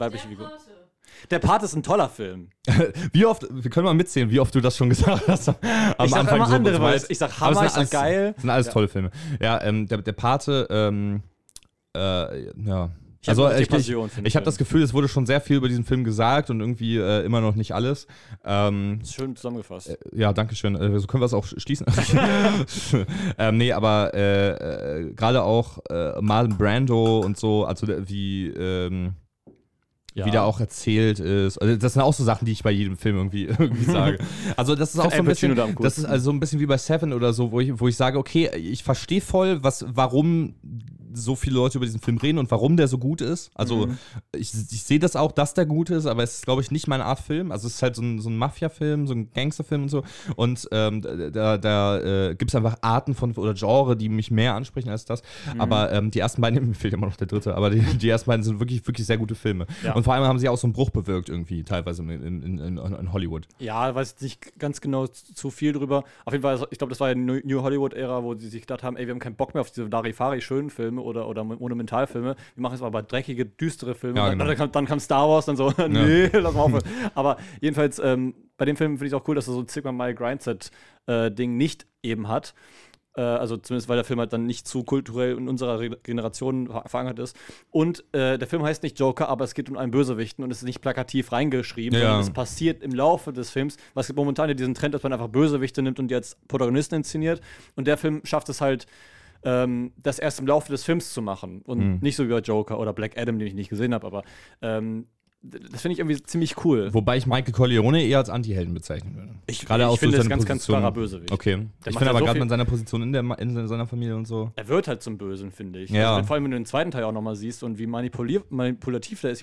weibliche Figur. Der Part ist ein toller Film. Wie oft, wir können mal mitzählen, wie oft du das schon gesagt hast. Am Ich sag immer andere so, Worte. Ich sag Hammer, ich sag alles- geil. Das sind alles Ja. tolle Filme. Ja, ähm, der, der Pate, ähm, äh, ja. Ich hab also ich, ich, Passion ich habe Film. das Gefühl, es wurde schon sehr viel über diesen Film gesagt und irgendwie äh, immer noch nicht alles. Ähm, Ist schön zusammengefasst. ja, danke schön. Äh, so können wir es auch schließen. ähm, nee, aber äh, äh, gerade auch äh, Marlon Brando und so, also wie, ähm, Ja. wie der auch erzählt ist. Also das sind auch so Sachen, die ich bei jedem Film irgendwie, irgendwie sage. Also das ist auch so ein bisschen, da das ist also so ein bisschen wie bei Seven oder so, wo ich, wo ich sage, okay, ich verstehe voll, was, warum so viele Leute über diesen Film reden und warum der so gut ist. Also Mhm. ich, ich sehe das auch, dass der gut ist, aber es ist, glaube ich, nicht meine Art Film. Also es ist halt so ein, so ein Mafia-Film, so ein Gangsterfilm und so. Und ähm, da, da äh, gibt es einfach Arten von oder Genre, die mich mehr ansprechen als das. Mhm. Aber ähm, die ersten beiden, mir fehlt immer noch der dritte, aber die, die ersten beiden sind wirklich, wirklich sehr gute Filme. Ja. Und vor allem haben sie auch so einen Bruch bewirkt irgendwie, teilweise in, in, in, in, Hollywood. Ja, weiß nicht ganz genau zu viel drüber. Auf jeden Fall, ich glaube, das war ja New New Hollywood-Ära, wo sie sich gedacht haben, ey, wir haben keinen Bock mehr auf diese Larifari-schönen Filme oder, oder Monumentalfilme. Wir machen jetzt mal aber dreckige, düstere Filme. Ja, genau. dann, kam, dann kam Star Wars, dann so, nee, lass mal aufhören. Aber jedenfalls, ähm, bei dem Film finde ich es auch cool, dass er so ein Sigma Mile Grindset-Ding nicht eben hat. Äh, also zumindest, weil der Film halt dann nicht zu kulturell in unserer Re Generation ver- verankert ist. Und äh, der Film heißt nicht Joker, aber es geht um einen Bösewichten und es ist nicht plakativ reingeschrieben, Ja. sondern es passiert im Laufe des Films. Was gibt momentan ja diesen Trend, dass man einfach Bösewichte nimmt und die als Protagonisten inszeniert. Und der Film schafft es halt, ähm, das erst im Laufe des Films zu machen. Und Mhm. nicht so wie bei Joker oder Black Adam, den ich nicht gesehen habe, aber ähm, das finde ich irgendwie ziemlich cool. Wobei ich Michael Corleone eher als Anti-Helden bezeichnen würde. Ich- Gerade ich finde, seine ganz, ganz klarer Bösewicht. Okay. Der ich finde aber so gerade mit seiner Position in, der, in seiner Familie und so. Er wird halt zum Bösen, finde ich. Ja. Also, vor allem, wenn du den zweiten Teil auch nochmal siehst und wie manipulativ der ist.